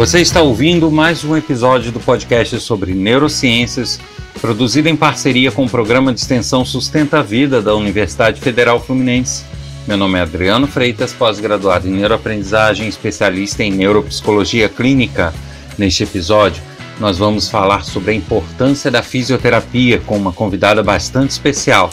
Você está ouvindo mais um episódio do podcast sobre neurociências, produzido em parceria com o programa de extensão Sustenta a Vida da Universidade Federal Fluminense. Meu nome é Adriano Freitas, pós-graduado em neuroaprendizagem, especialista em neuropsicologia clínica. Neste episódio, nós vamos falar sobre a importância da fisioterapia com uma convidada bastante especial.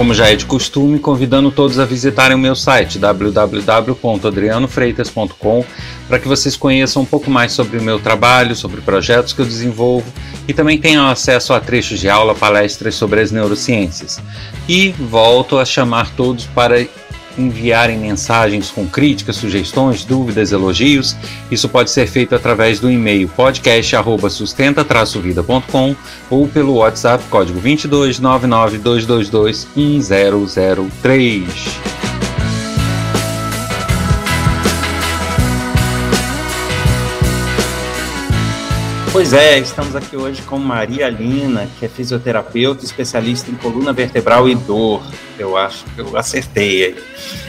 Como já é de costume, convidando todos a visitarem o meu site www.adrianofreitas.com para que vocês conheçam um pouco mais sobre o meu trabalho, sobre projetos que eu desenvolvo e também tenham acesso a trechos de aula, palestras sobre as neurociências. E volto a chamar todos para enviarem mensagens com críticas, sugestões, dúvidas, elogios. Isso pode ser feito através do e-mail podcast@sustenta-vida.com ou pelo WhatsApp código 22 222 Pois é, estamos aqui hoje com Maria Lina, que é fisioterapeuta, especialista em coluna vertebral e dor. Eu acho que eu acertei.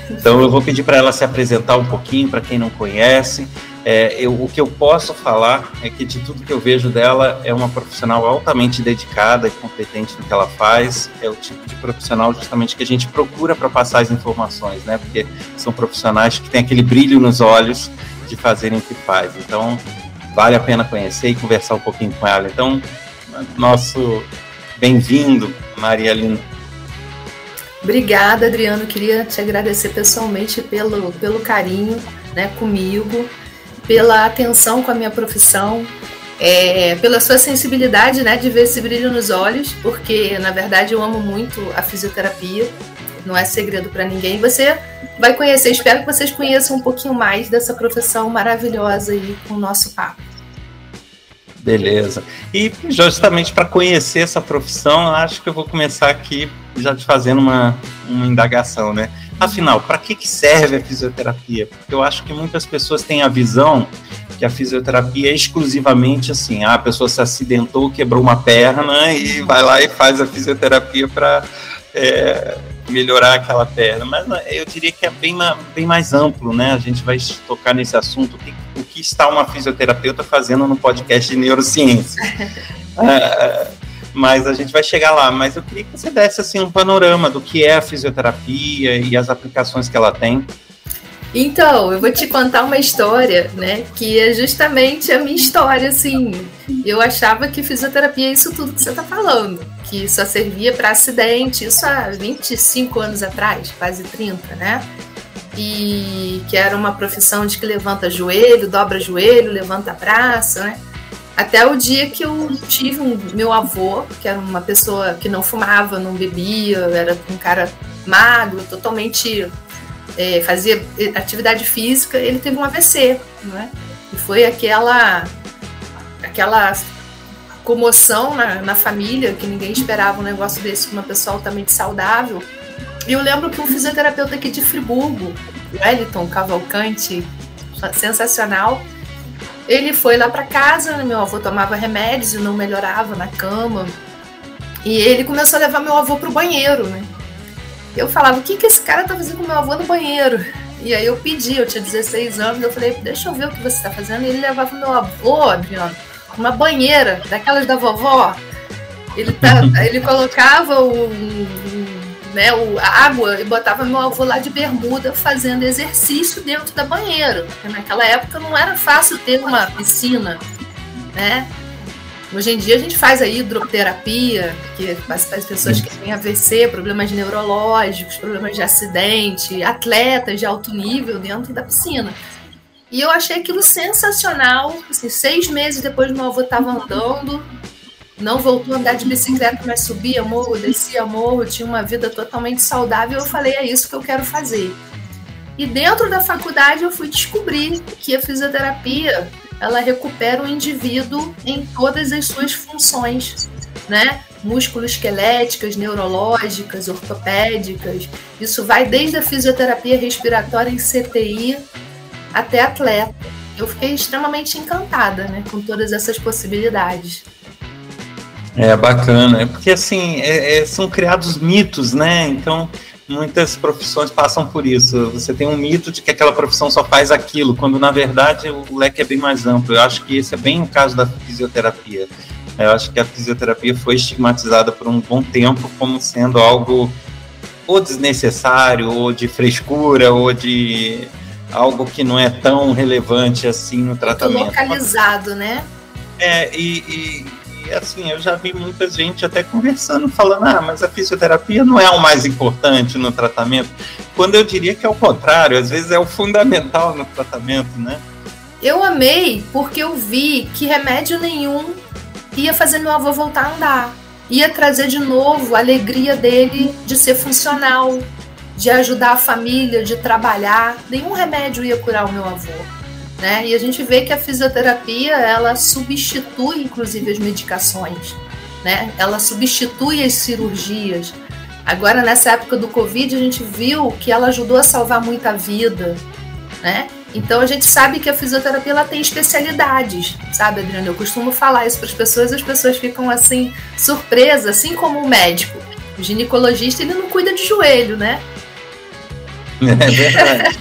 Então eu vou pedir para ela se apresentar um pouquinho, para quem não conhece. É, eu, o que eu posso falar é que de tudo que eu vejo dela é uma profissional altamente dedicada e competente no que ela faz. É o tipo de profissional justamente que a gente procura para passar as informações, né? Porque são profissionais que têm aquele brilho nos olhos de fazerem o que faz. Então vale a pena conhecer e conversar um pouquinho com ela. Então, nosso bem-vindo, Maria Lina. Obrigada, Adriano. Queria te agradecer pessoalmente pelo, pelo carinho né, comigo, pela atenção com a minha profissão, é, pela sua sensibilidade né, de ver esse brilho nos olhos, porque na verdade eu amo muito a fisioterapia, não é segredo para ninguém. Você vai conhecer, espero que vocês conheçam um pouquinho mais dessa profissão maravilhosa aí com o nosso papo. Beleza. E justamente para conhecer essa profissão, acho que eu vou começar aqui já te fazendo uma, uma indagação, né? Afinal, para que, que serve a fisioterapia? Porque eu acho que muitas pessoas têm a visão que a fisioterapia é exclusivamente assim, ah, a pessoa se acidentou, quebrou uma perna e vai lá e faz a fisioterapia para é, melhorar aquela perna, mas eu diria que é bem, bem mais amplo, né? A gente vai tocar nesse assunto, o que, o que está uma fisioterapeuta fazendo no podcast de neurociência. é, mas a gente vai chegar lá. Mas eu queria que você desse assim, um panorama do que é a fisioterapia e as aplicações que ela tem. Então, eu vou te contar uma história, né? Que é justamente a minha história, assim. Eu achava que fisioterapia é isso tudo que você está falando que só servia para acidente, isso há 25 anos atrás, quase 30, né? E que era uma profissão de que levanta joelho, dobra joelho, levanta braço, né? Até o dia que eu tive um meu avô, que era uma pessoa que não fumava, não bebia, era um cara magro, totalmente é, fazia atividade física, ele teve um AVC, né? E foi aquela aquela comoção na, na família, que ninguém esperava um negócio desse com uma pessoa altamente saudável. E eu lembro que um fisioterapeuta aqui de Friburgo, Wellington Cavalcante, sensacional, ele foi lá para casa, né? meu avô tomava remédios e não melhorava na cama. E ele começou a levar meu avô pro banheiro, né? Eu falava, o que, que esse cara tá fazendo com meu avô no banheiro? E aí eu pedi, eu tinha 16 anos, eu falei, deixa eu ver o que você tá fazendo. E ele levava meu avô, Adriano, uma banheira, daquelas da vovó. Ele, tá, ele colocava o, né, o, a água e botava meu avô lá de bermuda fazendo exercício dentro da banheira. Porque naquela época não era fácil ter uma piscina, né? Hoje em dia a gente faz a hidroterapia, que as pessoas que têm AVC, problemas neurológicos, problemas de acidente, atletas de alto nível dentro da piscina. E eu achei aquilo sensacional. Assim, seis meses depois, meu avô estava andando, não voltou a andar de bicicleta, mas subia morro, descia morro, tinha uma vida totalmente saudável. Eu falei: é isso que eu quero fazer. E dentro da faculdade, eu fui descobrir que a fisioterapia ela recupera o indivíduo em todas as suas funções, né? Músculo-esqueléticas, neurológicas, ortopédicas. Isso vai desde a fisioterapia respiratória em CTI até atleta. Eu fiquei extremamente encantada né, com todas essas possibilidades. É bacana, é porque assim é, é, são criados mitos, né? Então muitas profissões passam por isso. Você tem um mito de que aquela profissão só faz aquilo, quando na verdade o leque é bem mais amplo. Eu acho que esse é bem o caso da fisioterapia. Eu acho que a fisioterapia foi estigmatizada por um bom tempo como sendo algo ou desnecessário, ou de frescura, ou de algo que não é tão relevante assim no tratamento. localizado, né? É, e, e, e, assim, eu já vi muita gente até conversando, falando, ah, mas a fisioterapia não é o mais importante no tratamento. Quando eu diria que é o contrário, às vezes é o fundamental no tratamento, né? Eu amei porque eu vi que remédio nenhum ia fazer meu avô voltar a andar. Ia trazer de novo a alegria dele de ser funcional, de ajudar a família, de trabalhar. Nenhum remédio ia curar o meu avô. Né? E a gente vê que a fisioterapia ela substitui inclusive as medicações, né? Ela substitui as cirurgias. Agora nessa época do Covid a gente viu que ela ajudou a salvar muita vida, né? Então a gente sabe que a fisioterapia ela tem especialidades, sabe, Adriana? Eu costumo falar isso para as pessoas, as pessoas ficam assim surpresas, assim como o médico. O ginecologista ele não cuida de joelho, né? É verdade.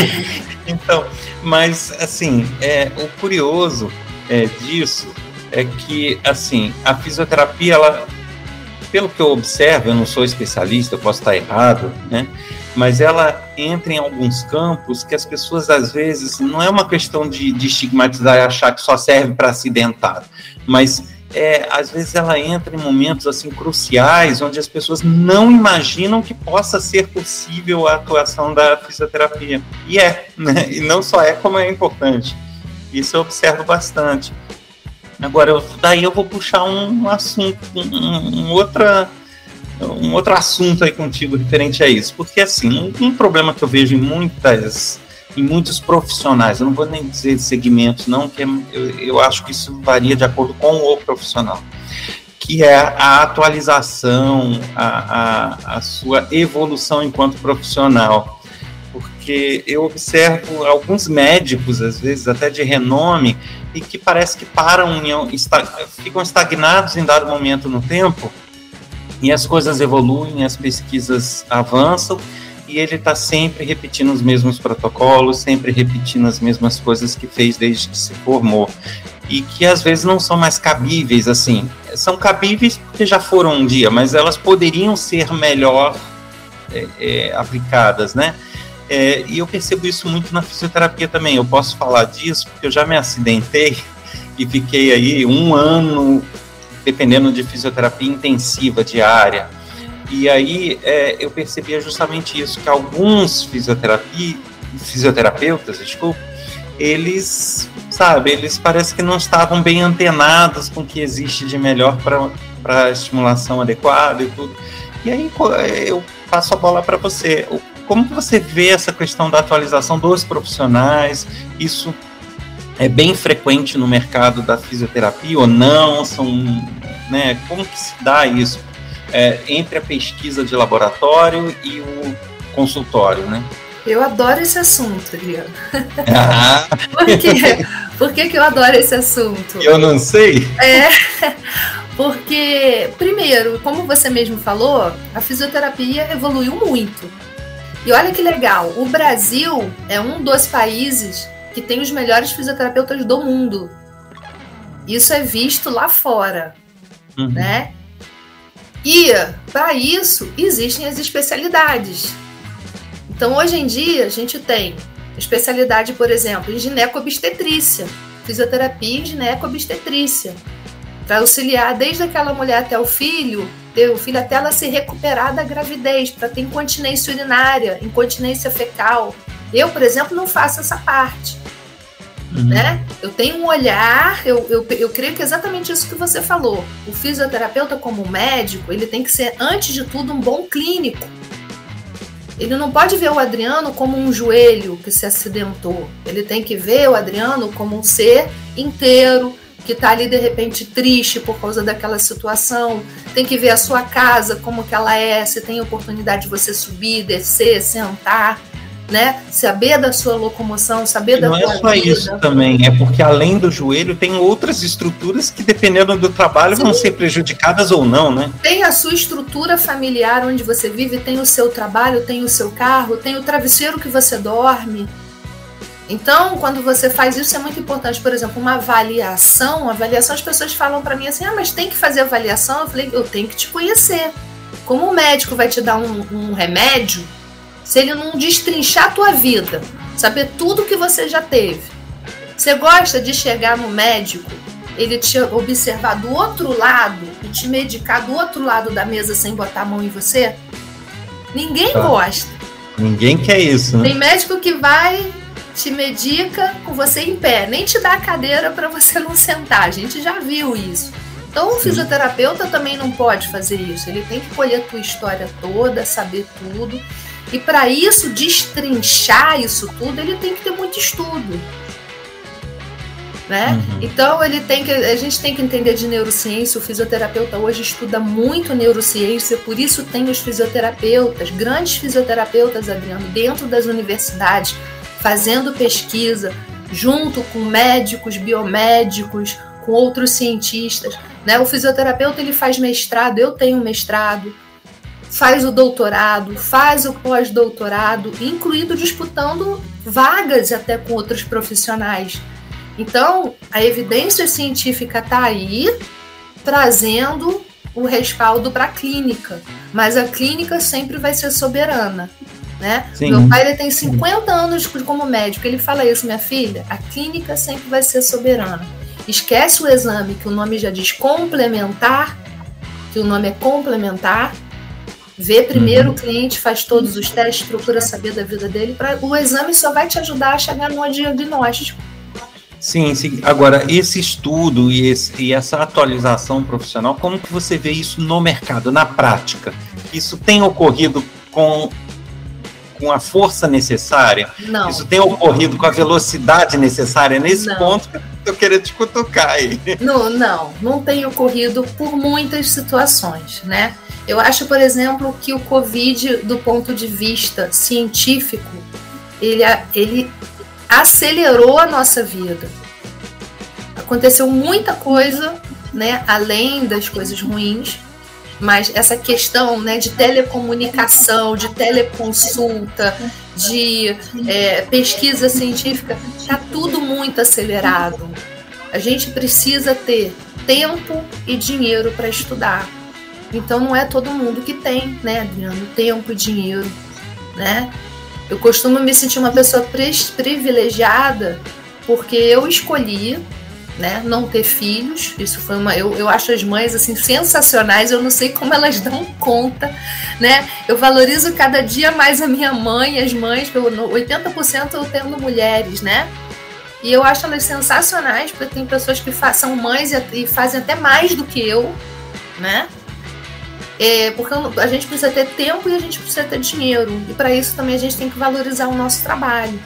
então, mas assim, é, o curioso é, disso é que assim a fisioterapia ela pelo que eu observo, eu não sou especialista, eu posso estar errado, né? Mas ela entra em alguns campos que as pessoas, às vezes, não é uma questão de, de estigmatizar e achar que só serve para acidentado, mas é, às vezes ela entra em momentos assim cruciais onde as pessoas não imaginam que possa ser possível a atuação da fisioterapia. E é, né? E não só é, como é importante. Isso eu observo bastante. Agora, eu, daí eu vou puxar um assunto, um, um, outra, um outro assunto aí contigo referente a isso. Porque, assim, um, um, problema que eu vejo em muitas em muitos profissionais, eu não vou nem dizer segmentos, não, que é, eu, eu acho que isso varia de acordo com o profissional, que é a atualização, a, a, a sua evolução enquanto profissional. Porque eu observo alguns médicos, às vezes até de renome, e que parece que param, em, ficam estagnados em dado momento no tempo, e as coisas evoluem, as pesquisas avançam, e ele está sempre repetindo os mesmos protocolos, sempre repetindo as mesmas coisas que fez desde que se formou. E que às vezes não são mais cabíveis, assim. São cabíveis porque já foram um dia, mas elas poderiam ser melhor é, é, aplicadas, né? É, e eu percebo isso muito na fisioterapia também. Eu posso falar disso porque eu já me acidentei e fiquei aí um ano dependendo de fisioterapia intensiva diária. E aí é, eu percebia justamente isso, que alguns fisioterapia, fisioterapeutas, desculpa, eles, sabe, eles parecem que não estavam bem antenados com o que existe de melhor para estimulação adequada e tudo. E aí eu passo a bola para você. Como que você vê essa questão da atualização dos profissionais? Isso é bem frequente no mercado da fisioterapia ou não? São, né, como que se dá isso é, entre a pesquisa de laboratório e o consultório, né? Eu adoro esse assunto, Adriano. Ah. Por quê? Por que, que eu adoro esse assunto? Eu não sei. É, porque, primeiro, como você mesmo falou, a fisioterapia evoluiu muito. E olha que legal, o Brasil é um dos países que tem os melhores fisioterapeutas do mundo. Isso é visto lá fora, uhum. né? E para isso existem as especialidades. Então hoje em dia a gente tem especialidade, por exemplo, em ginecobstetrícia, fisioterapia em ginecobstetrícia, para auxiliar desde aquela mulher até o filho ter o filho até ela se recuperar da gravidez, para ter incontinência urinária, incontinência fecal. Eu, por exemplo, não faço essa parte. Uhum. Né? Eu tenho um olhar, eu, eu, eu creio que é exatamente isso que você falou. O fisioterapeuta, como médico, ele tem que ser, antes de tudo, um bom clínico. Ele não pode ver o Adriano como um joelho que se acidentou. Ele tem que ver o Adriano como um ser inteiro, que está ali de repente triste por causa daquela situação, tem que ver a sua casa como que ela é, se tem oportunidade de você subir, descer, sentar, né? Saber da sua locomoção, saber da Não é só vida. isso também, é porque além do joelho tem outras estruturas que dependendo do trabalho Sim. vão ser prejudicadas ou não, né? Tem a sua estrutura familiar onde você vive, tem o seu trabalho, tem o seu carro, tem o travesseiro que você dorme. Então, quando você faz isso, é muito importante. Por exemplo, uma avaliação. Avaliação, as pessoas falam para mim assim: ah, mas tem que fazer avaliação. Eu falei: eu tenho que te conhecer. Como o médico vai te dar um, um remédio, se ele não destrinchar a tua vida, saber tudo que você já teve. Você gosta de chegar no médico, ele te observar do outro lado e te medicar do outro lado da mesa sem botar a mão em você? Ninguém tá. gosta. Ninguém quer isso, né? Tem médico que vai te medica com você em pé, nem te dá a cadeira para você não sentar. A gente já viu isso. Então, o fisioterapeuta também não pode fazer isso. Ele tem que colher a tua história toda, saber tudo e para isso, destrinchar isso tudo, ele tem que ter muito estudo. Né? Uhum. Então ele tem que, a gente tem que entender de neurociência. O fisioterapeuta hoje estuda muito neurociência, por isso tem os fisioterapeutas, grandes fisioterapeutas, Adriano, dentro das universidades, fazendo pesquisa, junto com médicos, biomédicos, com outros cientistas. Né? O fisioterapeuta ele faz mestrado, eu tenho mestrado, faz o doutorado, faz o pós-doutorado, incluindo disputando vagas até com outros profissionais. Então, a evidência científica está aí, trazendo o respaldo para a clínica, mas a clínica sempre vai ser soberana. Né? Meu pai ele tem 50 anos como médico, ele fala isso, minha filha, a clínica sempre vai ser soberana. Esquece o exame, que o nome já diz complementar, que o nome é complementar, Vê primeiro uhum. o cliente, faz todos os testes, procura saber da vida dele. Pra, o exame só vai te ajudar a chegar no diagnóstico. Sim, sim. Agora, esse estudo e, esse, e, essa atualização profissional, como que você vê isso no mercado, na prática? Isso tem ocorrido com, com a força necessária? Não. Isso tem ocorrido com a velocidade necessária? Nesse não. ponto eu queria te cutucar aí. Não, não. Não tem ocorrido por muitas situações, né? Eu acho, por exemplo, que o Covid, do ponto de vista científico, ele, ele acelerou a nossa vida. Aconteceu muita coisa, né, além das coisas ruins, mas essa questão né, de telecomunicação, de teleconsulta, de é, pesquisa científica, está tudo muito acelerado. A gente precisa ter tempo e dinheiro para estudar. Então não é todo mundo que tem, né, Adriano, tempo e dinheiro, né? Eu costumo me sentir uma pessoa privilegiada porque eu escolhi, né, não ter filhos. Isso foi uma, eu, eu acho as mães assim sensacionais. Eu não sei como elas dão conta, né? Eu valorizo cada dia mais a minha mãe, as mães, pelo 80% eu tendo mulheres, né? E eu acho elas sensacionais, porque tem pessoas que são mães e, e fazem até mais do que eu, né? É, porque a gente precisa ter tempo e a gente precisa ter dinheiro. E para isso também a gente tem que valorizar o nosso trabalho.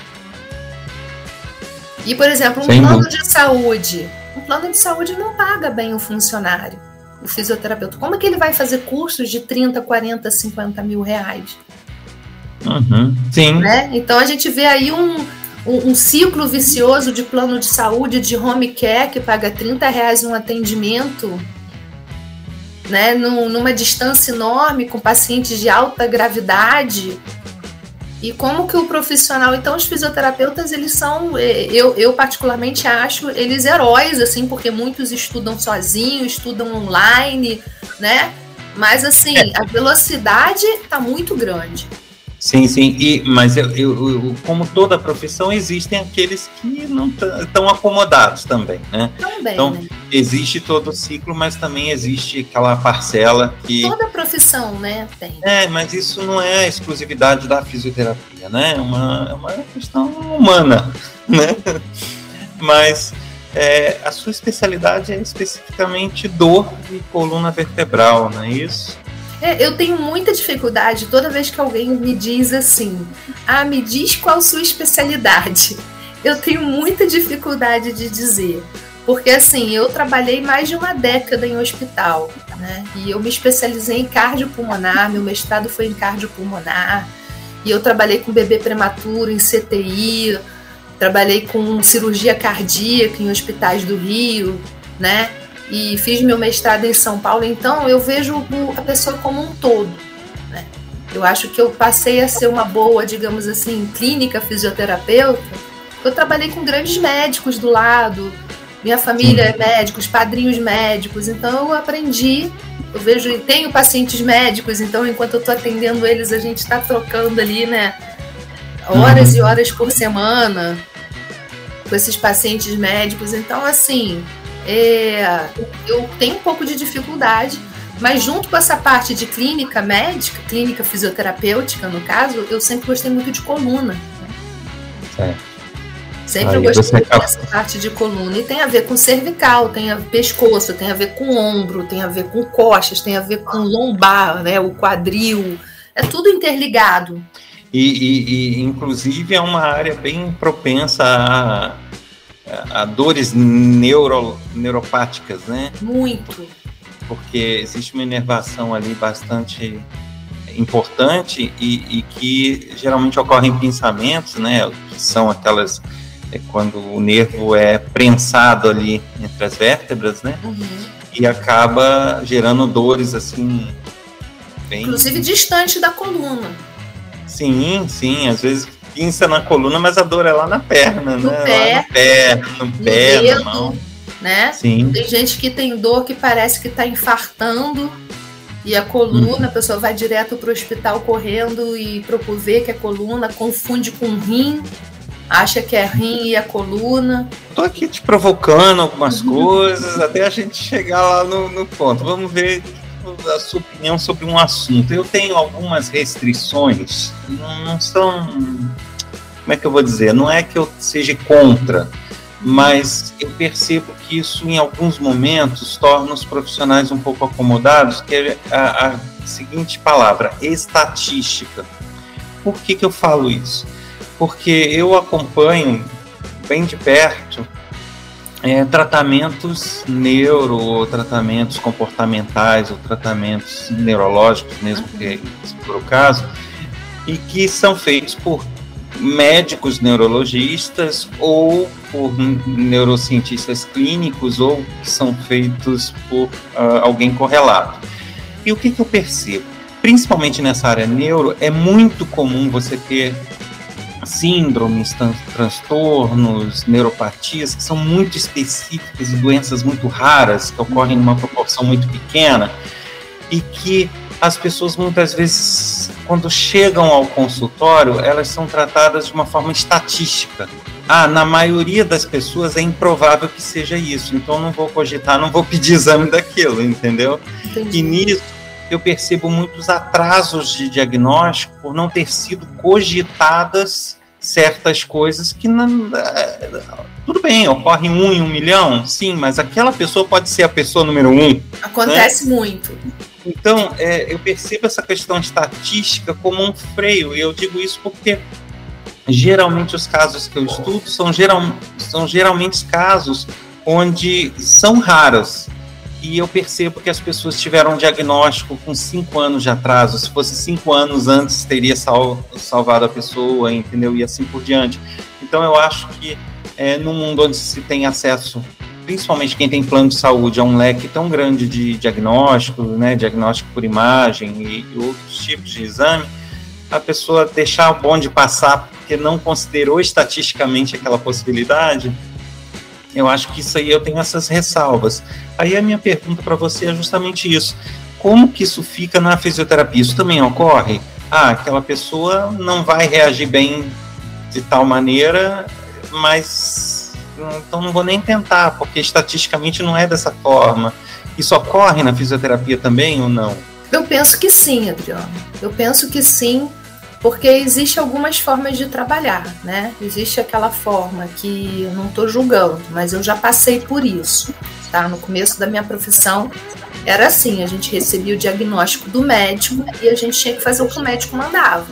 E, por exemplo, um Sem plano dúvida. de saúde. Um plano de saúde não paga bem o funcionário, o fisioterapeuta. Como é que ele vai fazer cursos de 30, 40, 50 mil reais? Uhum. Sim. Né? Então a gente vê aí um, um, um, ciclo vicioso de plano de saúde, de home care, que paga 30 reais um atendimento né, num, numa distância enorme com pacientes de alta gravidade. E como que o profissional, então os fisioterapeutas, eles são, é, eu, eu particularmente acho, eles heróis, assim, porque muitos estudam sozinhos, estudam online, né? Mas assim, é. a velocidade está muito grande. Sim, sim. E, mas eu, eu, eu, como toda profissão, existem aqueles que não estão acomodados também, né? Também, então, né? existe todo o ciclo, mas também existe aquela parcela que. Toda profissão, né? Tem. É, mas isso não é exclusividade da fisioterapia, né? É uma, é uma questão humana, né? Mas é, a sua especialidade é especificamente dor e coluna vertebral, não é isso? É, eu tenho muita dificuldade toda vez que alguém me diz assim: ah, me diz qual sua especialidade. Eu tenho muita dificuldade de dizer. Porque assim, eu trabalhei mais de uma década em hospital, né? E eu me especializei em cardiopulmonar, meu mestrado foi em cardiopulmonar. E eu trabalhei com bebê prematuro em CTI, trabalhei com cirurgia cardíaca em hospitais do Rio, né? E fiz meu mestrado em São Paulo, então eu vejo a pessoa como um todo. Né? Eu acho que eu passei a ser uma boa, digamos assim, clínica fisioterapeuta. Eu trabalhei com grandes médicos do lado, minha família é médicos, padrinhos médicos, então eu aprendi. Eu vejo e tenho pacientes médicos, então enquanto eu estou atendendo eles, a gente está trocando ali, né? Horas uhum. e horas por semana com esses pacientes médicos. Então, assim, é, eu tenho um pouco de dificuldade, mas junto com essa parte de clínica médica, clínica fisioterapêutica, no caso, eu sempre gostei muito de coluna. Certo. Sempre Aí, gostei acaba... dessa parte de coluna. E tem a ver com cervical, tem a ver com pescoço, tem a ver com ombro, tem a ver com costas, tem a ver com lombar, né? O quadril. É tudo interligado. E, e, e inclusive é uma área bem propensa a, a dores neuro, neuropáticas, né? Muito. Porque existe uma inervação ali bastante importante e, e que geralmente ocorrem pensamentos, né? Que são aquelas é quando o nervo é prensado ali entre as vértebras, né? Uhum. E acaba gerando dores assim. Bem... Inclusive distante da coluna. Sim, sim, às vezes pinça na coluna, mas a dor é lá na perna, no né? Pé, lá no pé, no, no pé, dedo, na mão. Né? Sim. Tem gente que tem dor que parece que está infartando e a coluna, uhum. a pessoa vai direto para o hospital correndo e procura ver que é coluna, confunde com rim, acha que é rim e a coluna. Tô aqui te provocando algumas uhum. coisas até a gente chegar lá no, no ponto. Vamos ver a sua opinião sobre um assunto. Eu tenho algumas restrições, não, são. Como é que eu vou dizer? Não é que eu seja contra, mas eu percebo que isso, em alguns momentos, torna os profissionais um pouco acomodados, que é a, a seguinte palavra: estatística. Por que, que eu falo isso? porque eu acompanho bem de perto é, tratamentos neuro, ou tratamentos comportamentais, ou tratamentos neurológicos, mesmo que se for o caso, e que são feitos por médicos neurologistas ou por neurocientistas clínicos ou que são feitos por uh, alguém correlato. E o que, que eu percebo? Principalmente nessa área neuro, é muito comum você ter síndromes, transtornos, neuropatias que são muito específicas e doenças muito raras, que ocorrem numa proporção muito pequena, e que as pessoas muitas vezes, quando chegam ao consultório, elas são tratadas de uma forma estatística. Ah, na maioria das pessoas é improvável que seja isso, então não vou cogitar, não vou pedir exame daquilo, entendeu? Entendi. E nisso eu percebo muitos atrasos de diagnóstico por não ter sido cogitadas certas coisas que não. É, tudo bem, ocorre um em um milhão, sim, mas aquela pessoa pode ser a pessoa número um. Acontece né? muito. Então, é, eu percebo essa questão estatística como um freio, e eu digo isso porque geralmente os casos que eu estudo são, geral, são geralmente casos onde são raros e eu percebo que as pessoas tiveram um diagnóstico com cinco anos de atraso. Se fosse cinco anos antes, teria sal, salvado a pessoa, entendeu? E assim por diante. Então eu acho que é, no mundo onde se tem acesso, principalmente quem tem plano de saúde, a um leque tão grande de diagnóstico, né, diagnóstico por imagem e, e outros tipos de exame, a pessoa deixar o bonde passar porque não considerou estatisticamente aquela possibilidade, eu acho que isso aí eu tenho essas ressalvas. Aí a minha pergunta para você é justamente isso. Como que isso fica na fisioterapia? Isso também ocorre? Ah, aquela pessoa não vai reagir bem de tal maneira, mas então não vou nem tentar, porque estatisticamente não é dessa forma. Isso ocorre na fisioterapia também ou não? Eu penso que sim, Adriano. Eu penso que sim, porque existe algumas formas de trabalhar, né? Existe aquela forma que não estou julgando, mas eu já passei por isso, tá? No começo da minha profissão era assim, a gente recebia o diagnóstico do médico e a gente tinha que fazer o que o médico mandava.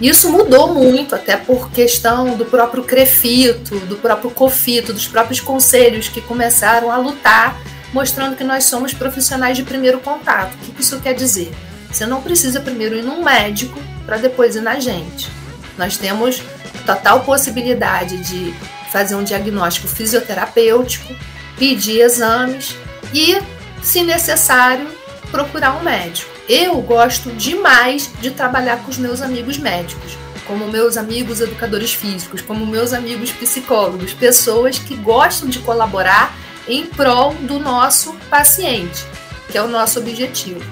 Isso mudou muito, até por questão do próprio CREFITO, do próprio COFITO, dos próprios conselhos que começaram a lutar, mostrando que nós somos profissionais de primeiro contato. O que isso quer dizer? Você não precisa primeiro ir num médico para depois ir na gente. Nós temos total possibilidade de fazer um diagnóstico fisioterapêutico, pedir exames e, se necessário, procurar um médico. Eu gosto demais de trabalhar com os meus amigos médicos, como meus amigos educadores físicos, como meus amigos psicólogos, pessoas que gostam de colaborar em prol do nosso paciente, que é o nosso objetivo.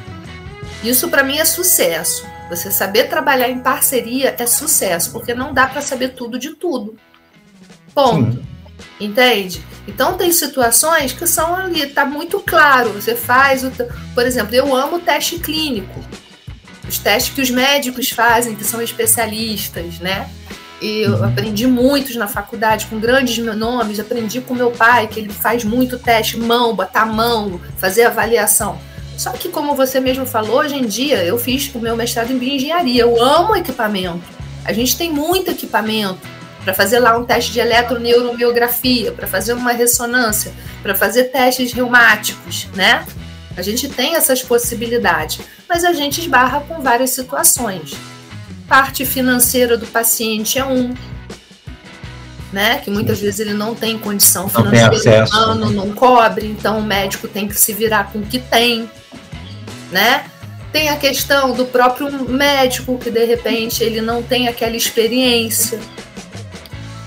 Isso para mim é sucesso. Você saber trabalhar em parceria é sucesso, porque não dá para saber tudo de tudo. Ponto. Sim. Entende? Então tem situações que são ali, tá muito claro. Você faz o, por exemplo, eu amo teste clínico. Os testes que os médicos fazem, que são especialistas, né? E eu uhum. aprendi muitos na faculdade com grandes nomes, aprendi com meu pai, que ele faz muito teste, mão, botar mão, fazer avaliação. Só que, como você mesmo falou, hoje em dia eu fiz o meu mestrado em bioengenharia. Eu amo equipamento. A gente tem muito equipamento para fazer lá um teste de eletroneuromiografia, para fazer uma ressonância, para fazer testes reumáticos, né? A gente tem essas possibilidades, mas a gente esbarra com várias situações. Parte financeira do paciente é um, né? Que muitas vezes ele não tem condição financeira, não, tem acesso, ano, não cobre, então o médico tem que se virar com o que tem né? Tem a questão do próprio médico que de repente ele não tem aquela experiência.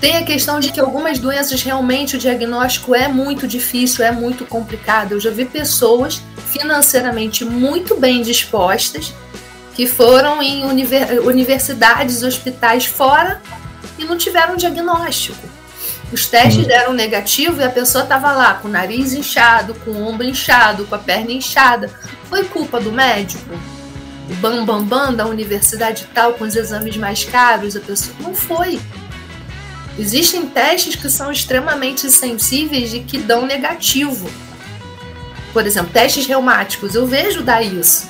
Tem a questão de que algumas doenças realmente o diagnóstico é muito difícil, é muito complicado. Eu já vi pessoas financeiramente muito bem dispostas que foram em universidades, hospitais fora e não tiveram diagnóstico. Os testes deram negativo e a pessoa estava lá com o nariz inchado, com o ombro inchado, com a perna inchada. Foi culpa do médico? O bambambam bam, bam da universidade tal, com os exames mais caros? A pessoa não foi. Existem testes que são extremamente sensíveis e que dão negativo. Por exemplo, testes reumáticos, eu vejo dar isso.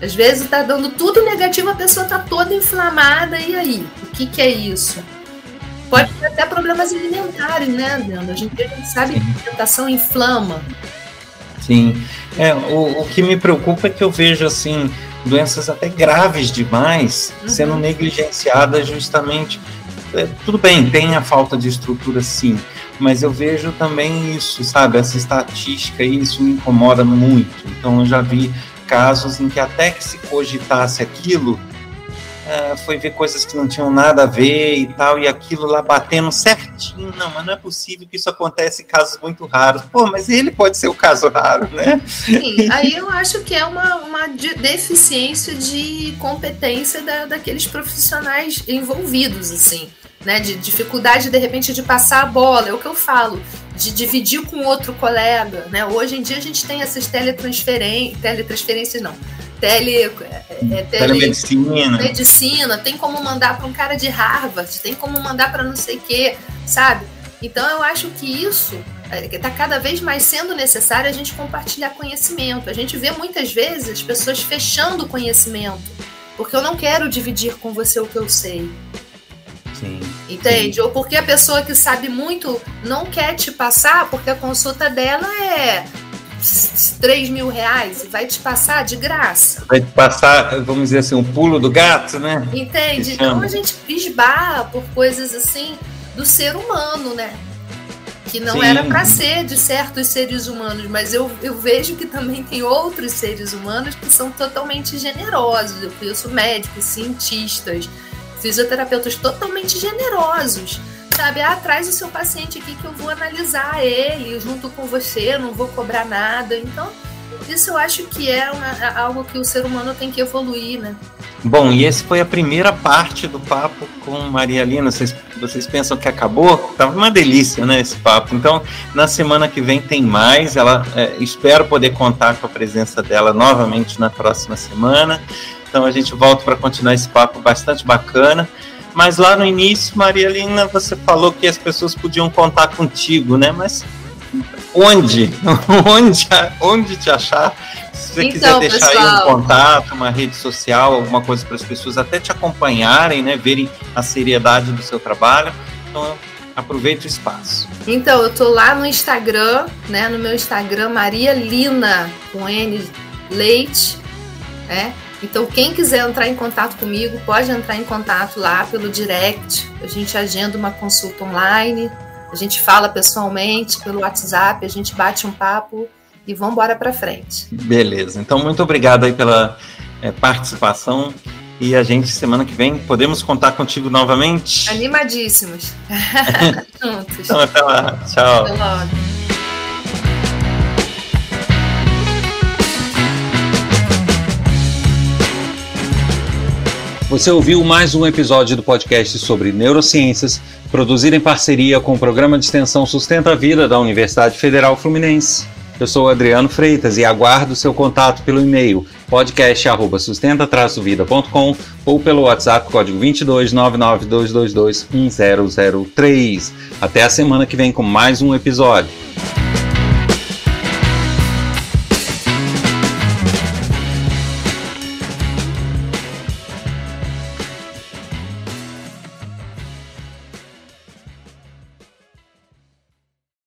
Às vezes está dando tudo negativo, a pessoa está toda inflamada, e aí? O que, que é isso? Pode ter até problemas alimentares, né, Leandro? A gente, a gente sabe que a alimentação inflama. Sim. É, o, o que me preocupa é que eu vejo, assim, doenças até graves demais uhum. sendo negligenciadas justamente. É, tudo bem, tem a falta de estrutura, sim, mas eu vejo também isso, sabe? Essa estatística, isso me incomoda muito. Então, eu já vi casos em que até que se cogitasse aquilo, uh, foi ver coisas que não tinham nada a ver e tal, e aquilo lá batendo certinho. Não, mas não é possível que isso aconteça em casos muito raros. Pô, mas ele pode ser o caso raro, né? Sim, aí eu acho que é uma, uma deficiência de competência da, daqueles profissionais envolvidos, assim. Né, de dificuldade de repente de passar a bola, é o que eu falo, de dividir com outro colega, né? Hoje em dia a gente tem essas teletransferências, teletransferências não, tele, é, é, tele telemedicina. Medicina, tem como mandar para um cara de Harvard, tem como mandar para não sei o quê, sabe? Então eu acho que isso está é, cada vez mais sendo necessário a gente compartilhar conhecimento. A gente vê muitas vezes as pessoas fechando o conhecimento, porque eu não quero dividir com você o que eu sei. Sim. Entende? Sim. Ou porque a pessoa que sabe muito não quer te passar, porque a consulta dela é 3 mil reais e vai te passar de graça. Vai te passar, vamos dizer assim, um pulo do gato, né? Entende? Então a gente esbarra por coisas assim do ser humano, né? Que não Sim. era para ser de certos seres humanos, mas eu, eu vejo que também tem outros seres humanos que são totalmente generosos. Eu conheço médicos, cientistas, fisioterapeutas totalmente generosos sabe? Ah, traz o seu paciente aqui que eu vou analisar ele junto com você, não vou cobrar nada. Então, isso eu acho que é uma, algo que o ser humano tem que evoluir, né? Bom, e esse foi a primeira parte do papo com Maria Lina. Vocês, vocês pensam que acabou? Tava uma delícia, né, esse papo. Então, na semana que vem tem mais. Ela é, espero poder contar com a presença dela novamente na próxima semana. Então a gente volta para continuar esse papo bastante bacana. Mas lá no início, Maria Lina, você falou que as pessoas podiam contar contigo, né? Mas onde? onde, onde te achar? Se você então, quiser deixar pessoal, aí um contato, uma rede social, alguma coisa para as pessoas até te acompanharem, né? Verem a seriedade do seu trabalho. Então, aproveite o espaço. Então, eu tô lá no Instagram, né? No meu Instagram, Maria Lina, com N Leite, né? Então, quem quiser entrar em contato comigo, pode entrar em contato lá pelo direct. A gente agenda uma consulta online, a gente fala pessoalmente pelo WhatsApp, a gente bate um papo e vamos embora para frente. Beleza. Então, muito obrigado aí pela é, participação. E a gente, semana que vem, podemos contar contigo novamente? Animadíssimos. Juntos. Então, até lá. Tchau. Até logo. Você ouviu mais um episódio do podcast sobre neurociências, produzido em parceria com o programa de extensão Sustenta a Vida da Universidade Federal Fluminense. Eu sou Adriano Freitas e aguardo seu contato pelo e-mail podcast@sustenta-vida.com ou pelo WhatsApp código 22992221003. Até a semana que vem com mais um episódio.